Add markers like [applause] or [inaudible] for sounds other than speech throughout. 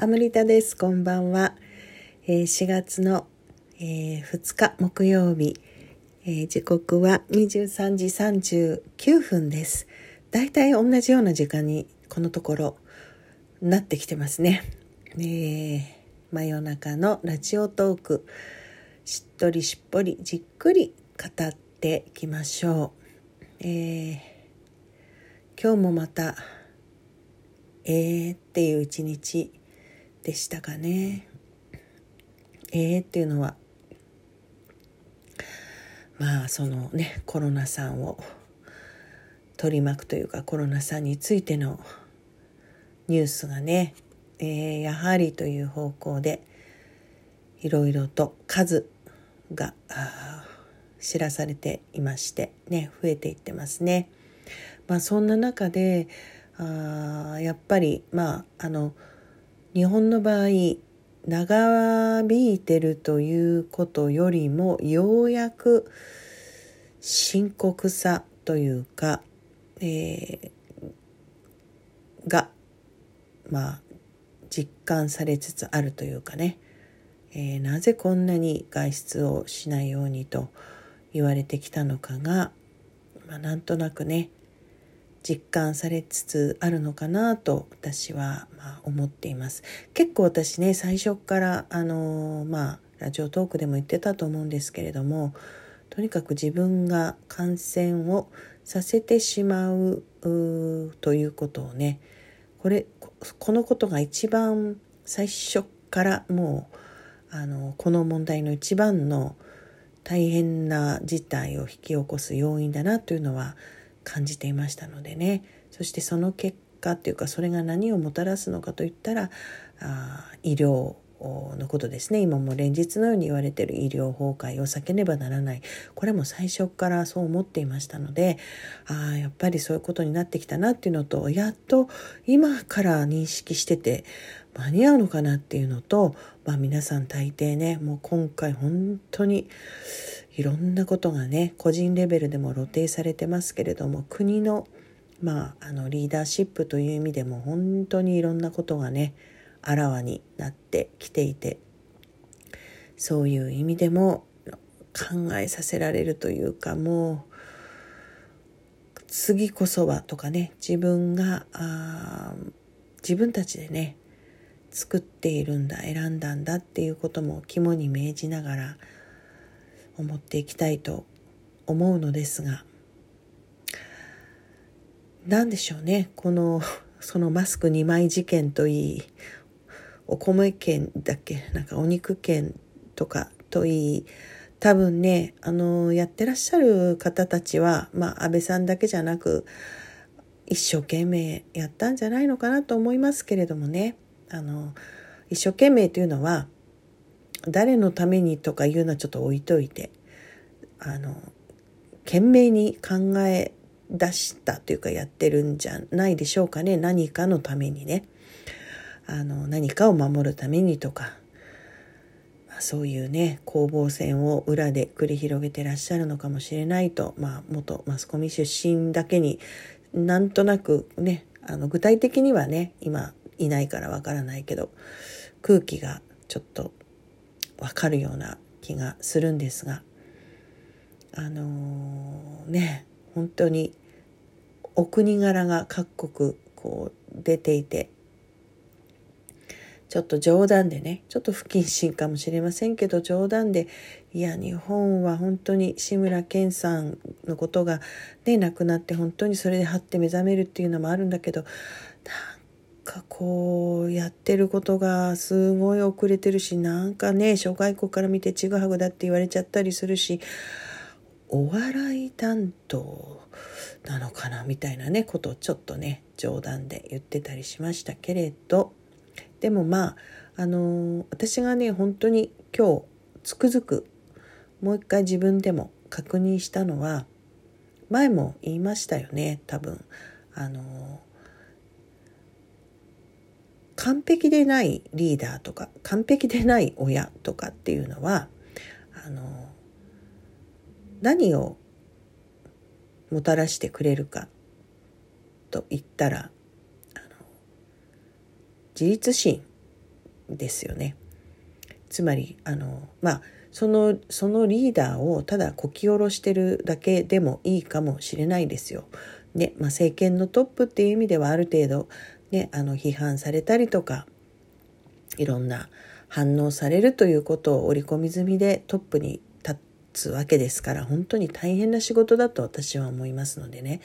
アムリタです。こんばんは。えー、4月の、えー、2日木曜日、えー、時刻は23時39分です。だいたい同じような時間にこのところなってきてますね。えー、真夜中のラジオトーク、しっとりしっぽりじっくり語っていきましょう。えー、今日もまた、えーっていう一日でしたかね。えー、っていうのはまあそのねコロナさんを取り巻くというかコロナさんについてのニュースがね、えー、やはりという方向でいろいろと数が知らされていましてね増えていってますね。まあそんな中であやっぱりまああの日本の場合長引いてるということよりもようやく深刻さというか、えー、がまあ実感されつつあるというかね、えー、なぜこんなに外出をしないようにと言われてきたのかが、まあ、なんとなくね実感されつつあるのかなと私はま思っています。結構私ね最初からあのまあラジオトークでも言ってたと思うんですけれどもとにかく自分が感染をさせてしまうということをねこれこのことが一番最初からもうあのこの問題の一番の大変な事態を引き起こす要因だなというのは感じていましたのでね。そしてその結果っていうかそれが何をもたらすのかといったらあ医療のことですね。今も連日のように言われている医療崩壊を避けねばならない。これも最初からそう思っていましたのであやっぱりそういうことになってきたなっていうのとやっと今から認識してて間に合うのかなっていうのと、まあ、皆さん大抵ねもう今回本当にいろんなことがね個人レベルでも露呈されてますけれども国の,、まあ、あのリーダーシップという意味でも本当にいろんなことがねあらわになってきていてそういう意味でも考えさせられるというかもう次こそはとかね自分があ自分たちでね作っているんだ選んだんだっていうことも肝に銘じながら思っていきたいと思うのですが何でしょうね。このそのマスク2枚事件といいお米券だっけなんかお肉券とかといい多分ねあのやってらっしゃる方たちはまあ安倍さんだけじゃなく一生懸命やったんじゃないのかなと思いますけれどもね。あの一生懸命というのは誰のためにとかいうのはちょっと置いといてあの懸命に考え出したというかやってるんじゃないでしょうかね。何かのためにね。あの何かを守るためにとか、まあ、そういうね攻防戦を裏で繰り広げてらっしゃるのかもしれないと、まあ、元マスコミ出身だけになんとなくねあの具体的にはね今いないからわからないけど空気がちょっとわかるような気がするんですがあのー、ね本当にお国柄が各国こう出ていてちょっと冗談でねちょっと不謹慎かもしれませんけど冗談でいや日本は本当に志村けんさんのことがね亡くなって本当にそれではって目覚めるっていうのもあるんだけどかこうやってることがすごい遅れてるしなんかね諸外国から見てちぐはぐだって言われちゃったりするしお笑い担当なのかなみたいなねことをちょっとね冗談で言ってたりしましたけれど。でもまああの私がね本当に今日つくづくもう一回自分でも確認したのは前も言いましたよね多分。あの完璧でないリーダーとか完璧でない親とかっていうのはあの何をもたらしてくれるかと言ったらあの自立心ですよね。つまりあのまあそのそのリーダーをただこき下ろしてるだけでもいいかもしれないですよ。ねまあ、政権のトップっていう意味ではある程度、ね、あの批判されたりとかいろんな反応されるということを織り込み済みでトップに立つわけですから本当に大変な仕事だと私は思いますのでね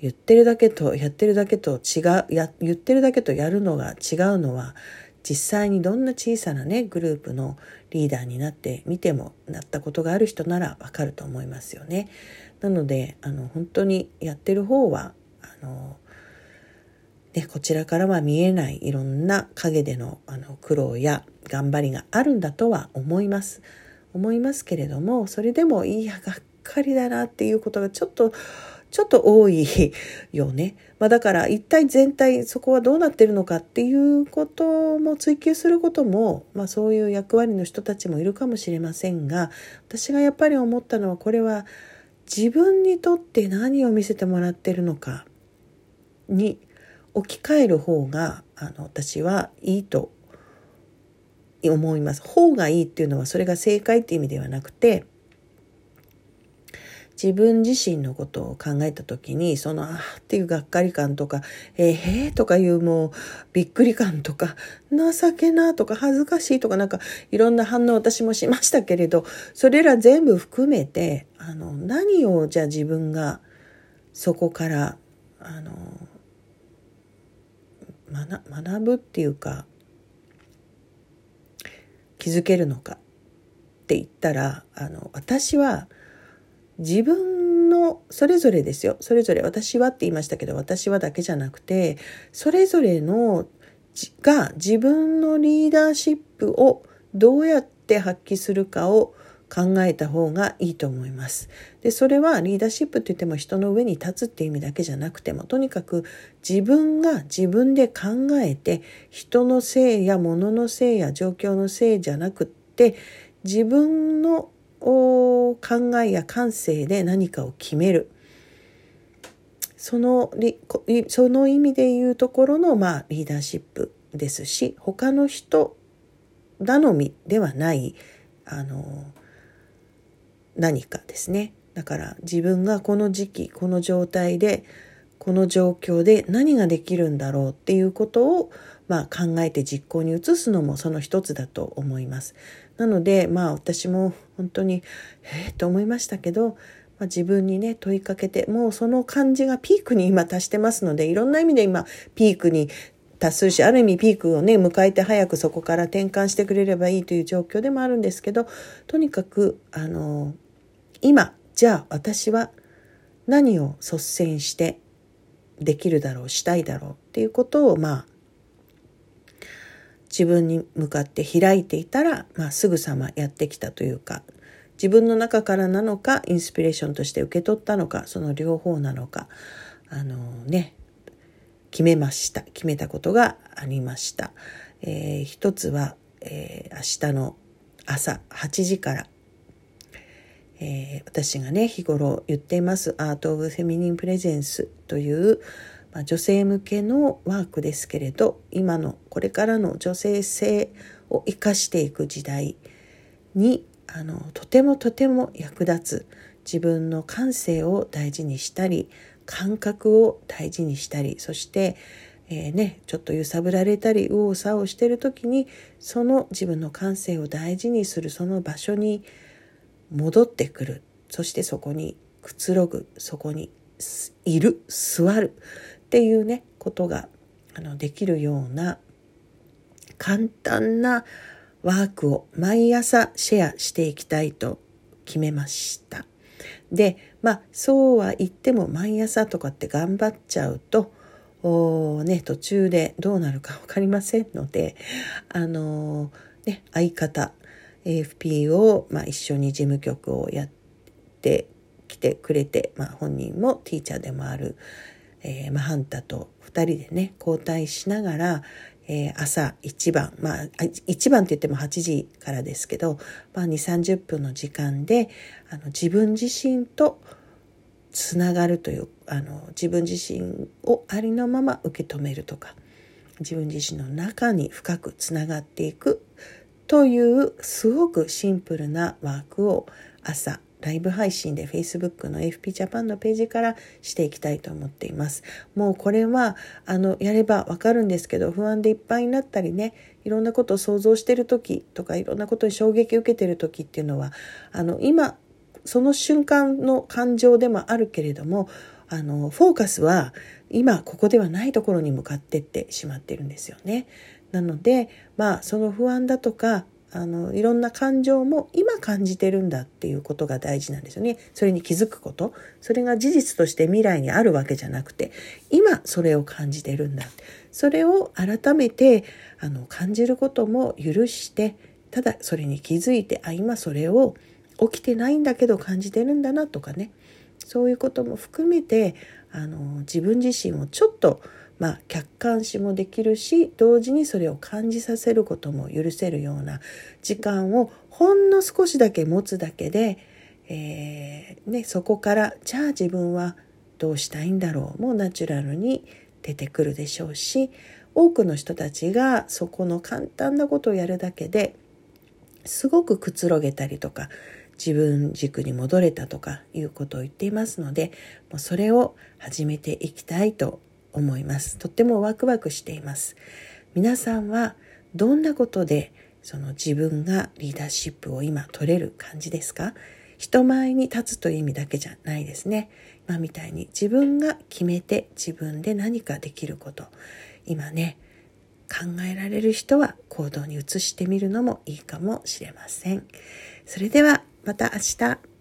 言ってるだけとやってるだけと違うや言ってるだけとやるのが違うのは実際にどんな小さなねグループのリーダーになってみてもなったことがある人ならわかると思いますよね。なのであの本当にやってる方はあの、ね、こちらからは見えないいろんな陰でのあの苦労や頑張りがあるんだとは思います。思いますけれどもそれでもいやがっかりだなっていうことがちょっとちょっと多い [laughs] よね。まあ、だから一体全体そこはどうなってるのかっていうことも追求することも、まあ、そういう役割の人たちもいるかもしれませんが私がやっぱり思ったのはこれは自分にとって何を見せてもらってるのかに置き換える方があの私はいいと思います。方がいいっていうのはそれが正解っていう意味ではなくて自分自身のことを考えた時にそのあーっていうがっかり感とかえー、へーとかいうもうびっくり感とか情けなとか恥ずかしいとかなんかいろんな反応私もしましたけれどそれら全部含めてあの何をじゃあ自分がそこからあの学ぶっていうか気づけるのかって言ったらあの私は自分のそれぞれですよ。それぞれ私はって言いましたけど私はだけじゃなくてそれぞれのが自分のリーダーシップをどうやって発揮するかを考えた方がいいと思います。でそれはリーダーシップって言っても人の上に立つって意味だけじゃなくてもとにかく自分が自分で考えて人のせいや物のせいや状況のせいじゃなくって自分の考えや感性で何かを決めるそのその意味で言うところの、まあ、リーダーシップですし他の人頼みではないあの何かですねだから自分がこの時期この状態でこの状況で何ができるんだろうっていうことを、まあ、考えて実行に移すのもその一つだと思います。なのでまあ私も本当にええー、と思いましたけど、まあ、自分にね問いかけてもうその感じがピークに今達してますのでいろんな意味で今ピークに達するしある意味ピークをね迎えて早くそこから転換してくれればいいという状況でもあるんですけどとにかくあの今じゃあ私は何を率先してできるだろうしたいだろうっていうことをまあ自分に向かって開いていたら、まあ、すぐさまやってきたというか自分の中からなのかインスピレーションとして受け取ったのかその両方なのかあのね決めました決めたことがありました。えー、一つは、えー、明日の朝8時から、えー、私がね日頃言っていますアート・オブ・フェミニン・プレゼンスというまあ、女性向けのワークですけれど今のこれからの女性性を生かしていく時代にあのとてもとても役立つ自分の感性を大事にしたり感覚を大事にしたりそして、えー、ね、ちょっと揺さぶられたり右往左往してる時にその自分の感性を大事にするその場所に戻ってくる。そしてそこにくつろぐ。そこにいる。座るっていうねことがあのできるような簡単なワークを毎朝シェアしていきたいと決めました。でまあそうは言っても毎朝とかって頑張っちゃうとおね、途中でどうなるか分かりませんのであのー、ね、相方 AFP を、まあ、一緒に事務局をやってきてくれて、まあ、本人もティーチャーでもある、えー、マハンタと2人でね交代しながら、えー、朝一番まあ一番って言っても8時からですけど、まあ、2 3 0分の時間であの自分自身とつながるというあの自分自身をありのまま受け止めるとか自分自身の中に深くつながっていくというすごくシンプルなワークを朝ライブ配信で Facebook の FP Japan のページからしていきたいと思っています。もうこれはあのやればわかるんですけど不安でいっぱいになったりねいろんなことを想像してる時とかいろんなことに衝撃を受けてる時っていうのはあの今その瞬間の感情でもあるけれどもあのフォーカスは今ここではないところに向かってってしまってるんですよね。なのでまあその不安だとかあのいろんな感情も今感じてるんだっていうことが大事なんですよね。それに気づくこと。それが事実として未来にあるわけじゃなくて今それを感じてるんだそれを改めてあの感じることも許してただそれに気づいてあ今それを起きてないんだけど感じてるんだなとかね。そういうことも含めてあの自分自身をちょっとまあ、客観視もできるし同時にそれを感じさせることも許せるような時間をほんの少しだけ持つだけで、えー、ね、そこからじゃあ自分はどうしたいんだろうもナチュラルに出てくるでしょうし多くの人たちがそこの簡単なことをやるだけですごくくつろげたりとか自分軸に戻れたとかいうことを言っていますのでもうそれを始めていきたいと思います。とってもワクワクしています。皆さんはどんなことでその自分がリーダーシップを今取れる感じですか？人前に立つという意味だけじゃないですね。今みたいに自分が決めて自分で何かできること。今ね、考えられる人は行動に移してみるのもいいかもしれません。それではまた明日。